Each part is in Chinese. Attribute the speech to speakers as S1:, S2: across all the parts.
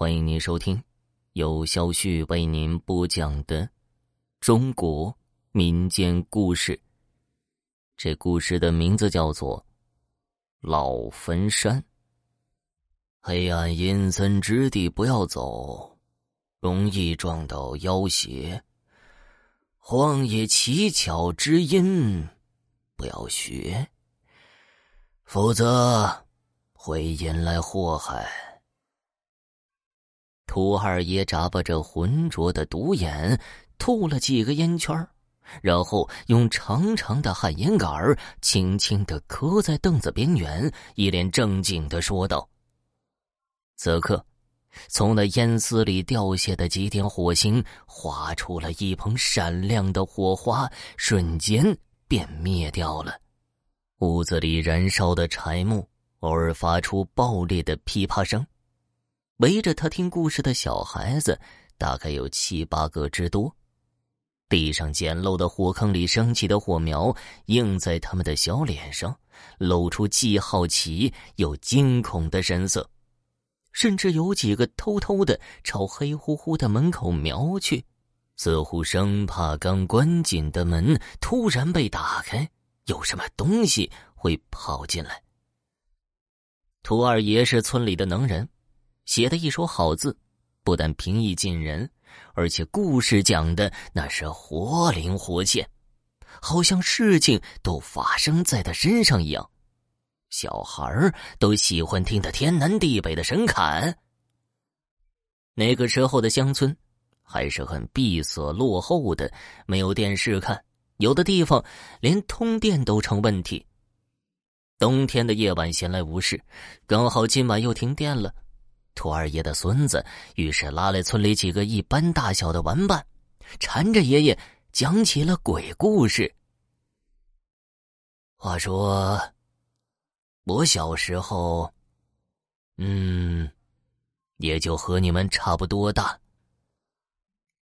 S1: 欢迎您收听由小旭为您播讲的中国民间故事。这故事的名字叫做《老坟山》。黑暗阴森之地不要走，容易撞到妖邪；荒野奇巧之音不要学，否则会引来祸害。涂二爷眨巴着浑浊的独眼，吐了几个烟圈然后用长长的旱烟杆轻轻的磕在凳子边缘，一脸正经的说道：“此刻，从那烟丝里掉下的几点火星，划出了一捧闪亮的火花，瞬间便灭掉了。屋子里燃烧的柴木偶尔发出爆裂的噼啪声。”围着他听故事的小孩子大概有七八个之多，地上简陋的火坑里升起的火苗映在他们的小脸上，露出既好奇又惊恐的神色，甚至有几个偷偷的朝黑乎乎的门口瞄去，似乎生怕刚关紧的门突然被打开，有什么东西会跑进来。涂二爷是村里的能人。写的一手好字，不但平易近人，而且故事讲的那是活灵活现，好像事情都发生在他身上一样。小孩儿都喜欢听他天南地北的神侃。那个时候的乡村还是很闭塞落后的，没有电视看，有的地方连通电都成问题。冬天的夜晚闲来无事，刚好今晚又停电了。兔二爷的孙子于是拉来村里几个一般大小的玩伴，缠着爷爷讲起了鬼故事。话说，我小时候，嗯，也就和你们差不多大。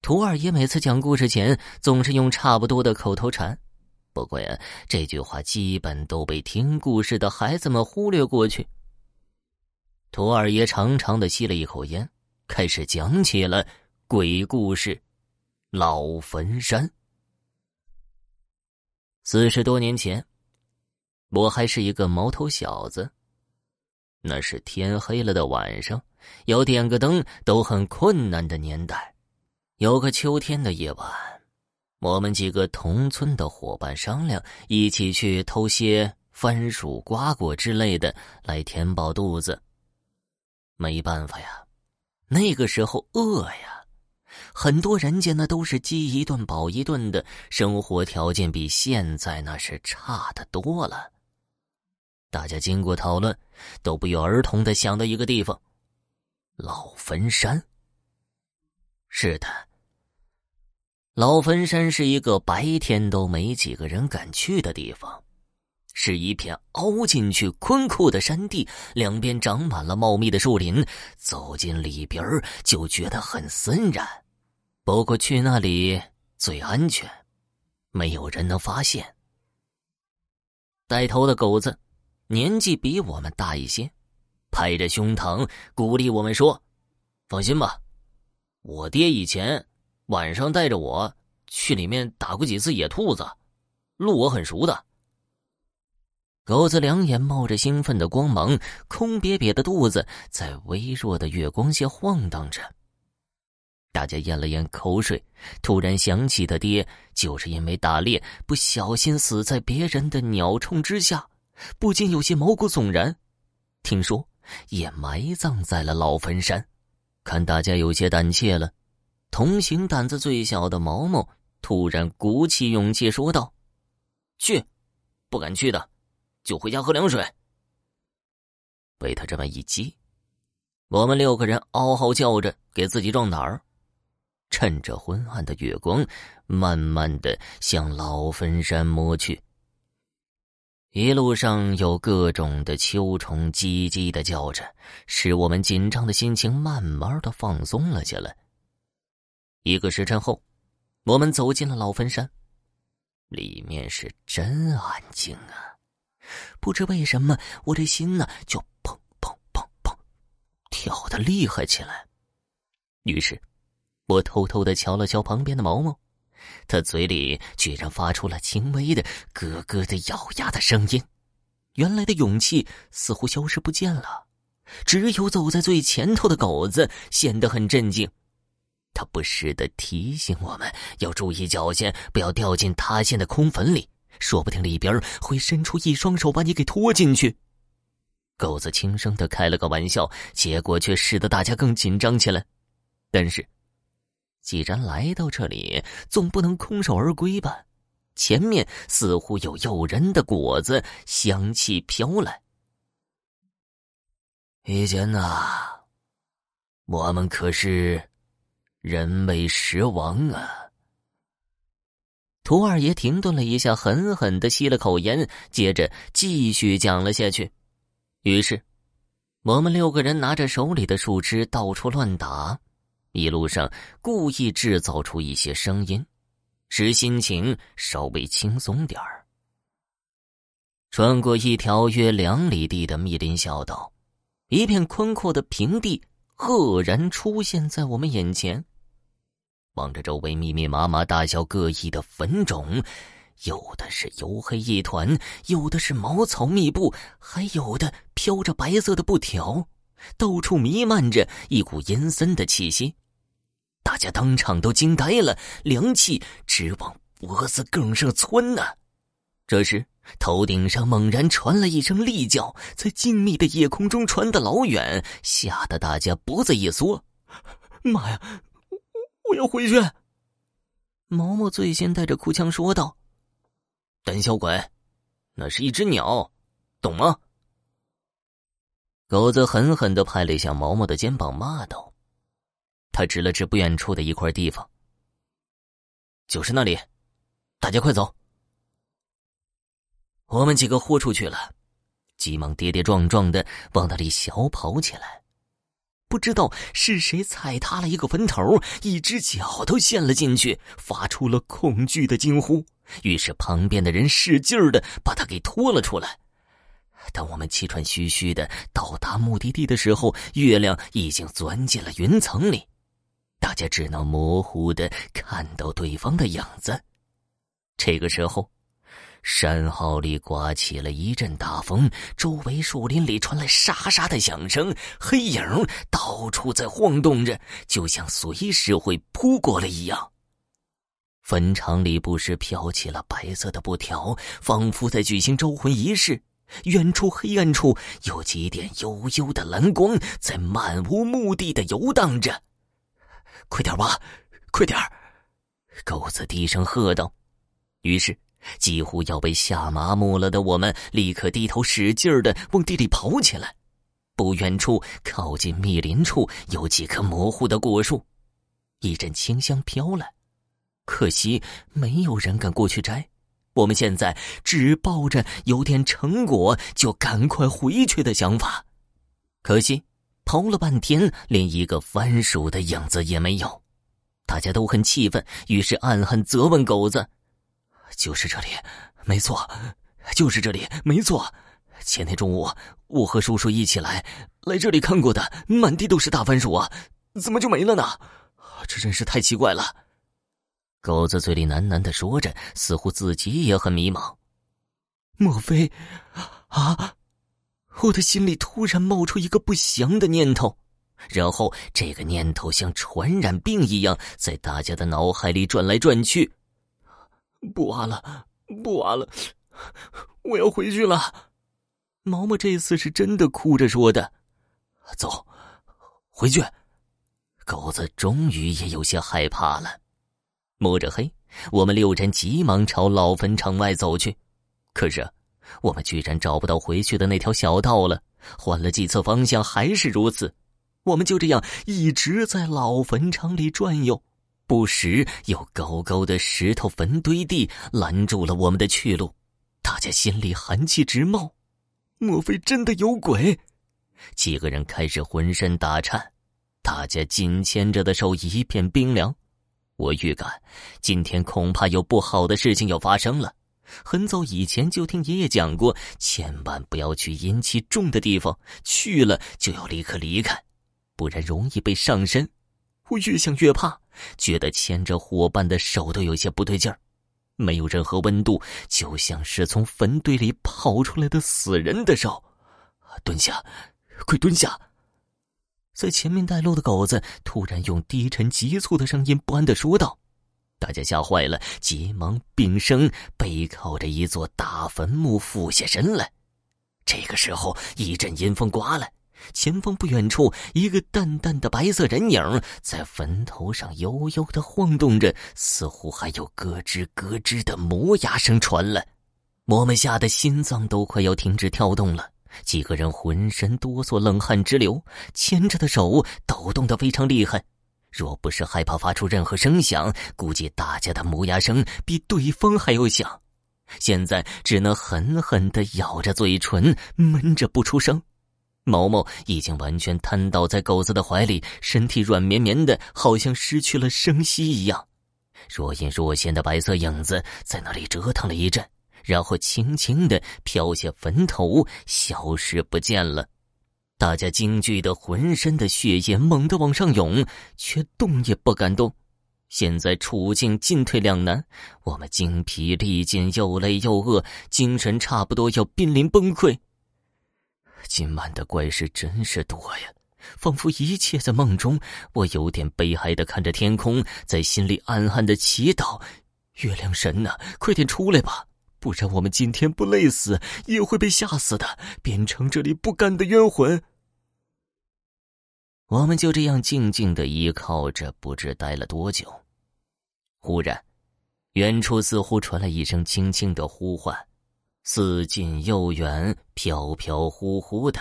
S1: 兔二爷每次讲故事前总是用差不多的口头禅，不过呀，这句话基本都被听故事的孩子们忽略过去。涂二爷长长的吸了一口烟，开始讲起了鬼故事——老坟山。四十多年前，我还是一个毛头小子。那是天黑了的晚上，要点个灯都很困难的年代。有个秋天的夜晚，我们几个同村的伙伴商量，一起去偷些番薯、瓜果之类的来填饱肚子。没办法呀，那个时候饿呀，很多人家那都是饥一顿饱一顿的生活条件，比现在那是差的多了。大家经过讨论，都不约而同的想到一个地方——老坟山。是的，老坟山是一个白天都没几个人敢去的地方。是一片凹进去宽阔的山地，两边长满了茂密的树林。走进里边就觉得很森然。不过去那里最安全，没有人能发现。带头的狗子年纪比我们大一些，拍着胸膛鼓励我们说：“放心吧，我爹以前晚上带着我去里面打过几次野兔子，路我很熟的。”狗子两眼冒着兴奋的光芒，空瘪瘪的肚子在微弱的月光下晃荡着。大家咽了咽口水，突然想起他爹就是因为打猎不小心死在别人的鸟铳之下，不禁有些毛骨悚然。听说也埋葬在了老坟山，看大家有些胆怯了，同行胆子最小的毛毛突然鼓起勇气说道：“去，不敢去的。”就回家喝凉水。被他这么一激，我们六个人嗷嗷叫着给自己壮胆儿，趁着昏暗的月光，慢慢的向老坟山摸去。一路上有各种的秋虫叽叽的叫着，使我们紧张的心情慢慢的放松了下来。一个时辰后，我们走进了老坟山，里面是真安静啊。不知为什么，我这心呢就砰砰砰砰跳的厉害起来。于是，我偷偷的瞧了瞧旁边的毛毛，他嘴里居然发出了轻微的咯咯的咬牙的声音。原来的勇气似乎消失不见了，只有走在最前头的狗子显得很镇静。他不时的提醒我们要注意脚下，不要掉进塌陷的空坟里，说不定里边会伸出一双手把你给拖进去。狗子轻声的开了个玩笑，结果却使得大家更紧张起来。但是，既然来到这里，总不能空手而归吧？前面似乎有诱人的果子香气飘来。以前呐，我们可是人为食亡啊！图二爷停顿了一下，狠狠的吸了口烟，接着继续讲了下去。于是，我们六个人拿着手里的树枝到处乱打，一路上故意制造出一些声音。使心情稍微轻松点儿。穿过一条约两里地的密林小道，一片宽阔的平地赫然出现在我们眼前。望着周围密密麻麻、大小各异的坟冢，有的是黝黑一团，有的是茅草密布，还有的飘着白色的布条，到处弥漫着一股阴森的气息。大家当场都惊呆了，凉气直往脖子梗上窜呢。这时，头顶上猛然传来一声厉叫，在静谧的夜空中传得老远，吓得大家脖子一缩。妈呀！我要回去！毛毛最先带着哭腔说道：“胆小鬼，那是一只鸟，懂吗？”狗子狠狠的拍了一下毛毛的肩膀，骂道。他指了指不远处的一块地方，就是那里，大家快走！我们几个豁出去了，急忙跌跌撞撞的往那里小跑起来。不知道是谁踩塌了一个坟头，一只脚都陷了进去，发出了恐惧的惊呼。于是旁边的人使劲的把他给拖了出来。当我们气喘吁吁的到达目的地的时候，月亮已经钻进了云层里。大家只能模糊的看到对方的影子。这个时候，山坳里刮起了一阵大风，周围树林里传来沙沙的响声，黑影到处在晃动着，就像随时会扑过来一样。坟场里不时飘起了白色的布条，仿佛在举行招魂仪式。远处黑暗处有几点幽幽的蓝光，在漫无目的的游荡着。快点挖，快点狗子低声喝道。于是，几乎要被吓麻木了的我们，立刻低头使劲的往地里刨起来。不远处，靠近密林处，有几棵模糊的果树，一阵清香飘来。可惜，没有人敢过去摘。我们现在只抱着有点成果就赶快回去的想法。可惜。刨了半天，连一个番薯的影子也没有，大家都很气愤，于是暗暗责问狗子：“就是这里，没错，就是这里，没错。前天中午，我和叔叔一起来，来这里看过的，满地都是大番薯啊，怎么就没了呢？这真是太奇怪了。”狗子嘴里喃喃的说着，似乎自己也很迷茫。莫非，啊？我的心里突然冒出一个不祥的念头，然后这个念头像传染病一样在大家的脑海里转来转去。不挖了，不挖了，我要回去了。毛毛这次是真的哭着说的：“走，回去。”狗子终于也有些害怕了。摸着黑，我们六人急忙朝老坟场外走去。可是。我们居然找不到回去的那条小道了，换了几次方向还是如此。我们就这样一直在老坟场里转悠，不时有高高的石头坟堆地拦住了我们的去路，大家心里寒气直冒。莫非真的有鬼？几个人开始浑身打颤，大家紧牵着的手一片冰凉。我预感今天恐怕有不好的事情要发生了。很早以前就听爷爷讲过，千万不要去阴气重的地方，去了就要立刻离开，不然容易被上身。我越想越怕，觉得牵着伙伴的手都有些不对劲儿，没有任何温度，就像是从坟堆里跑出来的死人的手。蹲下，快蹲下！在前面带路的狗子突然用低沉急促的声音不安的说道。大家吓坏了，急忙并声背靠着一座大坟墓俯下身来。这个时候，一阵阴风刮来，前方不远处，一个淡淡的白色人影在坟头上悠悠的晃动着，似乎还有咯吱咯吱的磨牙声传来。我们吓得心脏都快要停止跳动了，几个人浑身哆嗦，冷汗直流，牵着的手抖动的非常厉害。若不是害怕发出任何声响，估计大家的磨牙声比对方还要响。现在只能狠狠的咬着嘴唇，闷着不出声。毛毛已经完全瘫倒在狗子的怀里，身体软绵绵的，好像失去了生息一样。若隐若现的白色影子在那里折腾了一阵，然后轻轻的飘下坟头，消失不见了。大家惊惧的，浑身的血液猛地往上涌，却动也不敢动。现在处境进退两难，我们精疲力尽，又累又饿，精神差不多要濒临崩溃。今晚的怪事真是多呀，仿佛一切在梦中。我有点悲哀的看着天空，在心里暗暗的祈祷：月亮神呐，快点出来吧！不然我们今天不累死，也会被吓死的，变成这里不甘的冤魂。我们就这样静静的依靠着，不知待了多久。忽然，远处似乎传来一声轻轻的呼唤，似近又远，飘飘忽忽的。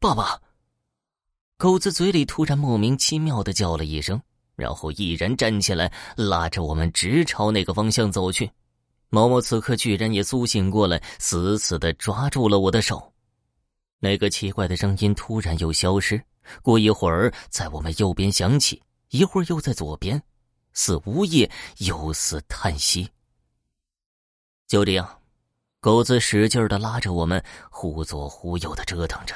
S1: 爸爸，狗子嘴里突然莫名其妙的叫了一声，然后毅然站起来，拉着我们直朝那个方向走去。毛毛此刻居然也苏醒过来，死死的抓住了我的手。那个奇怪的声音突然又消失，过一会儿在我们右边响起，一会儿又在左边，似呜咽又似叹息。就这样，狗子使劲的拉着我们，忽左忽右的折腾着，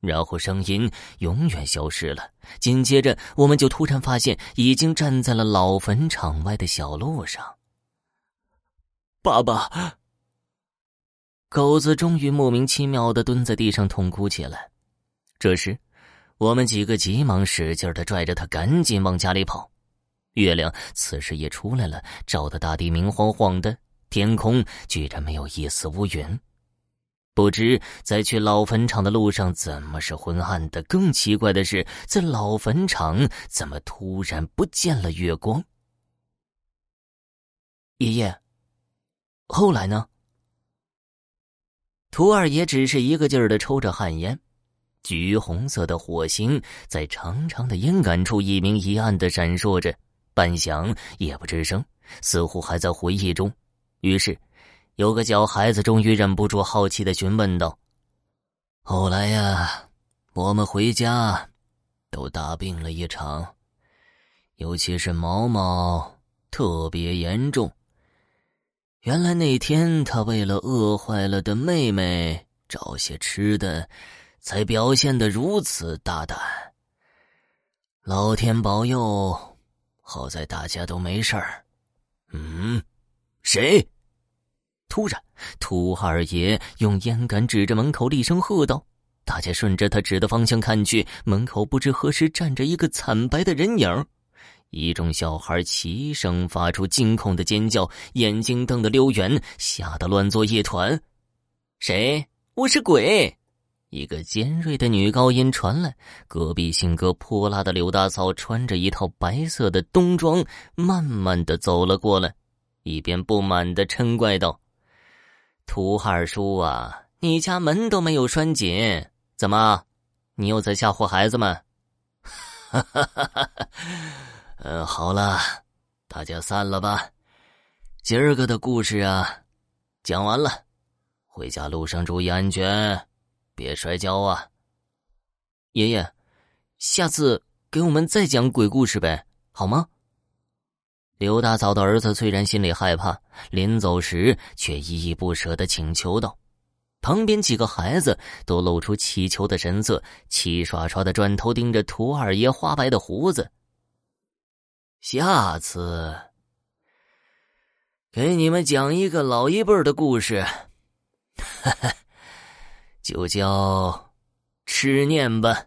S1: 然后声音永远消失了。紧接着，我们就突然发现，已经站在了老坟场外的小路上。爸爸，狗子终于莫名其妙的蹲在地上痛哭起来。这时，我们几个急忙使劲的拽着他，赶紧往家里跑。月亮此时也出来了，照得大地明晃晃的，天空居然没有一丝乌云。不知在去老坟场的路上怎么是昏暗的？更奇怪的是，在老坟场怎么突然不见了月光？爷爷。后来呢？图二爷只是一个劲儿的抽着旱烟，橘红色的火星在长长的烟杆处一明一暗的闪烁着，半晌也不吱声，似乎还在回忆中。于是，有个小孩子终于忍不住好奇的询问道：“后来呀，我们回家都大病了一场，尤其是毛毛特别严重。”原来那天他为了饿坏了的妹妹找些吃的，才表现的如此大胆。老天保佑，好在大家都没事儿。嗯，谁？突然，涂二爷用烟杆指着门口，厉声喝道：“大家顺着他指的方向看去，门口不知何时站着一个惨白的人影。”一众小孩齐声发出惊恐的尖叫，眼睛瞪得溜圆，吓得乱作一团。谁？我是鬼！一个尖锐的女高音传来。隔壁性格泼辣的刘大嫂穿着一套白色的冬装，慢慢的走了过来，一边不满的嗔怪道：“涂二叔啊，你家门都没有拴紧，怎么？你又在吓唬孩子们？”哈哈哈哈哈！嗯，好了，大家散了吧。今儿个的故事啊，讲完了，回家路上注意安全，别摔跤啊。爷爷，下次给我们再讲鬼故事呗，好吗？刘大嫂的儿子虽然心里害怕，临走时却依依不舍的请求道：“旁边几个孩子都露出乞求的神色，齐刷刷的转头盯着涂二爷花白的胡子。下次给你们讲一个老一辈的故事，哈哈就叫吃念吧。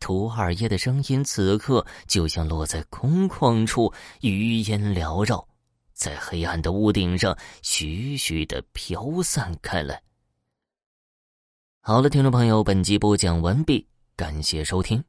S1: 涂二爷的声音此刻就像落在空旷处，余烟缭绕。在黑暗的屋顶上，徐徐的飘散开来。好了，听众朋友，本集播讲完毕，感谢收听。